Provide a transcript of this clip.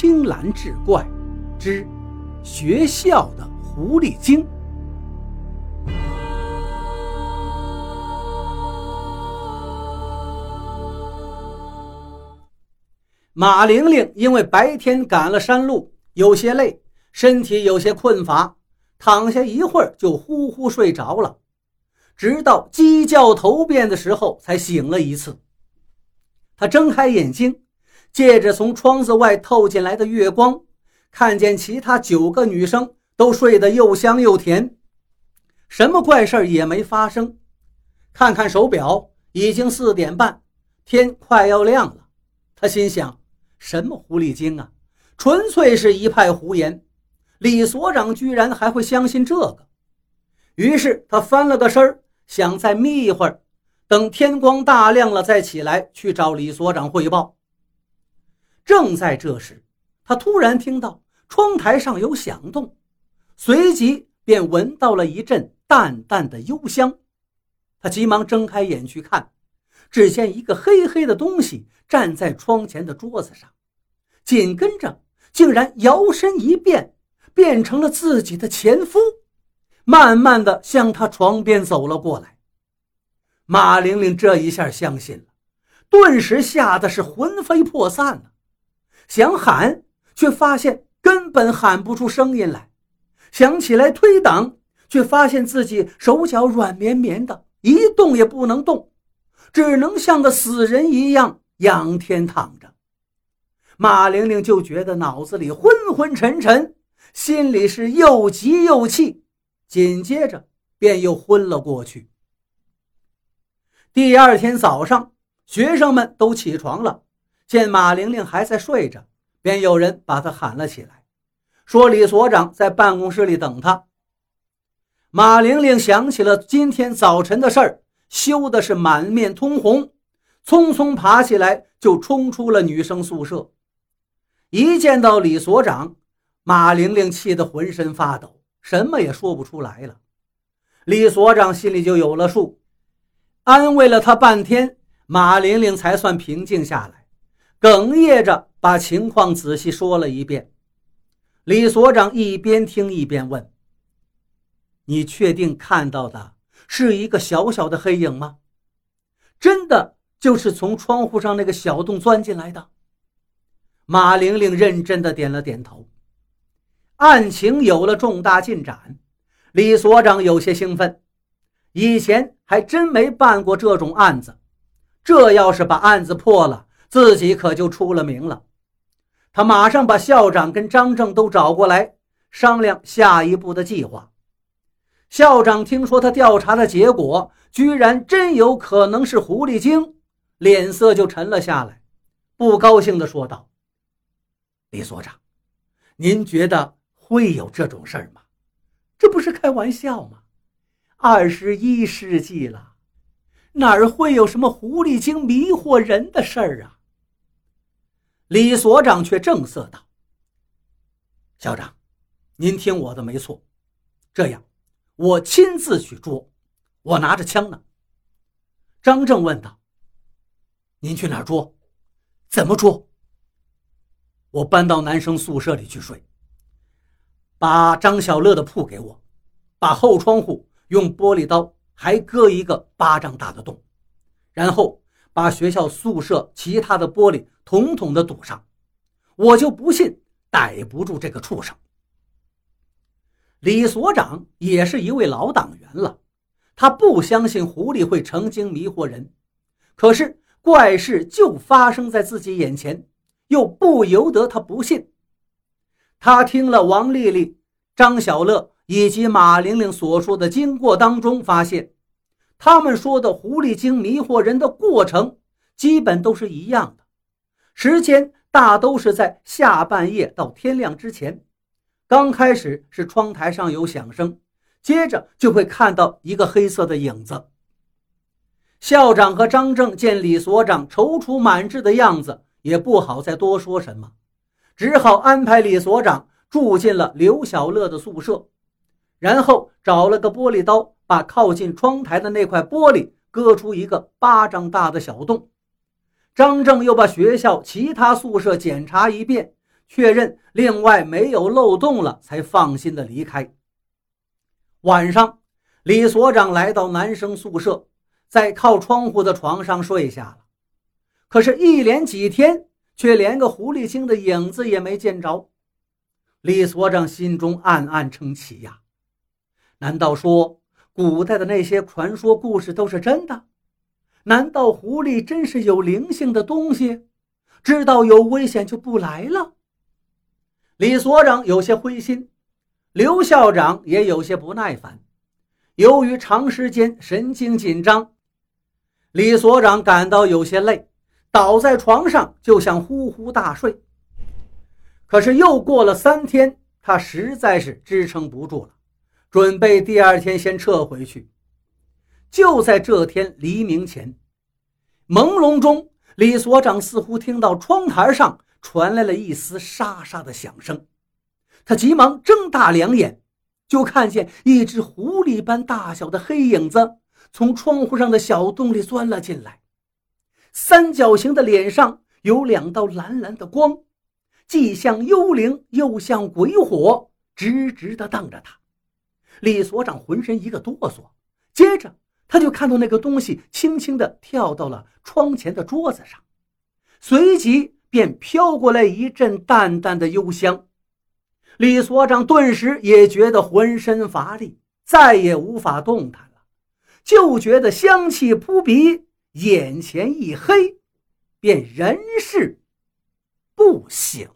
青蓝志怪之学校的狐狸精。马玲玲因为白天赶了山路，有些累，身体有些困乏，躺下一会儿就呼呼睡着了，直到鸡叫头遍的时候才醒了一次。她睁开眼睛。借着从窗子外透进来的月光，看见其他九个女生都睡得又香又甜，什么怪事也没发生。看看手表，已经四点半，天快要亮了。他心想：什么狐狸精啊，纯粹是一派胡言。李所长居然还会相信这个。于是他翻了个身，想再眯一会儿，等天光大亮了再起来去找李所长汇报。正在这时，他突然听到窗台上有响动，随即便闻到了一阵淡淡的幽香。他急忙睁开眼去看，只见一个黑黑的东西站在窗前的桌子上，紧跟着竟然摇身一变，变成了自己的前夫，慢慢的向他床边走了过来。马玲玲这一下相信了，顿时吓得是魂飞魄散了。想喊，却发现根本喊不出声音来；想起来推挡，却发现自己手脚软绵绵的，一动也不能动，只能像个死人一样仰天躺着。马玲玲就觉得脑子里昏昏沉沉，心里是又急又气，紧接着便又昏了过去。第二天早上，学生们都起床了。见马玲玲还在睡着，便有人把她喊了起来，说李所长在办公室里等她。马玲玲想起了今天早晨的事儿，羞的是满面通红，匆匆爬起来就冲出了女生宿舍。一见到李所长，马玲玲气得浑身发抖，什么也说不出来了。李所长心里就有了数，安慰了她半天，马玲玲才算平静下来。哽咽着把情况仔细说了一遍，李所长一边听一边问：“你确定看到的是一个小小的黑影吗？真的就是从窗户上那个小洞钻进来的？”马玲玲认真的点了点头。案情有了重大进展，李所长有些兴奋，以前还真没办过这种案子，这要是把案子破了。自己可就出了名了。他马上把校长跟张正都找过来，商量下一步的计划。校长听说他调查的结果居然真有可能是狐狸精，脸色就沉了下来，不高兴地说道：“李所长，您觉得会有这种事儿吗？这不是开玩笑吗？二十一世纪了，哪儿会有什么狐狸精迷惑人的事儿啊？”李所长却正色道：“校长，您听我的没错。这样，我亲自去捉，我拿着枪呢。”张正问道：“您去哪儿捉？怎么捉？”我搬到男生宿舍里去睡。把张小乐的铺给我，把后窗户用玻璃刀还割一个巴掌大的洞，然后。把学校宿舍其他的玻璃统统的堵上，我就不信逮不住这个畜生。李所长也是一位老党员了，他不相信狐狸会成精迷惑人，可是怪事就发生在自己眼前，又不由得他不信。他听了王丽丽、张小乐以及马玲玲所说的经过当中，发现。他们说的狐狸精迷惑人的过程，基本都是一样的，时间大都是在下半夜到天亮之前。刚开始是窗台上有响声，接着就会看到一个黑色的影子。校长和张正见李所长踌躇满志的样子，也不好再多说什么，只好安排李所长住进了刘小乐的宿舍，然后找了个玻璃刀。把靠近窗台的那块玻璃割出一个巴掌大的小洞。张正又把学校其他宿舍检查一遍，确认另外没有漏洞了，才放心的离开。晚上，李所长来到男生宿舍，在靠窗户的床上睡下了。可是，一连几天，却连个狐狸精的影子也没见着。李所长心中暗暗称奇呀，难道说古代的那些传说故事都是真的？难道狐狸真是有灵性的东西？知道有危险就不来了？李所长有些灰心，刘校长也有些不耐烦。由于长时间神经紧张，李所长感到有些累。倒在床上就想呼呼大睡，可是又过了三天，他实在是支撑不住了，准备第二天先撤回去。就在这天黎明前，朦胧中，李所长似乎听到窗台上传来了一丝沙沙的响声，他急忙睁大两眼，就看见一只狐狸般大小的黑影子从窗户上的小洞里钻了进来。三角形的脸上有两道蓝蓝的光，既像幽灵又像鬼火，直直地瞪着他。李所长浑身一个哆嗦，接着他就看到那个东西轻轻地跳到了窗前的桌子上，随即便飘过来一阵淡淡的幽香。李所长顿时也觉得浑身乏力，再也无法动弹了，就觉得香气扑鼻。眼前一黑，便人事不省。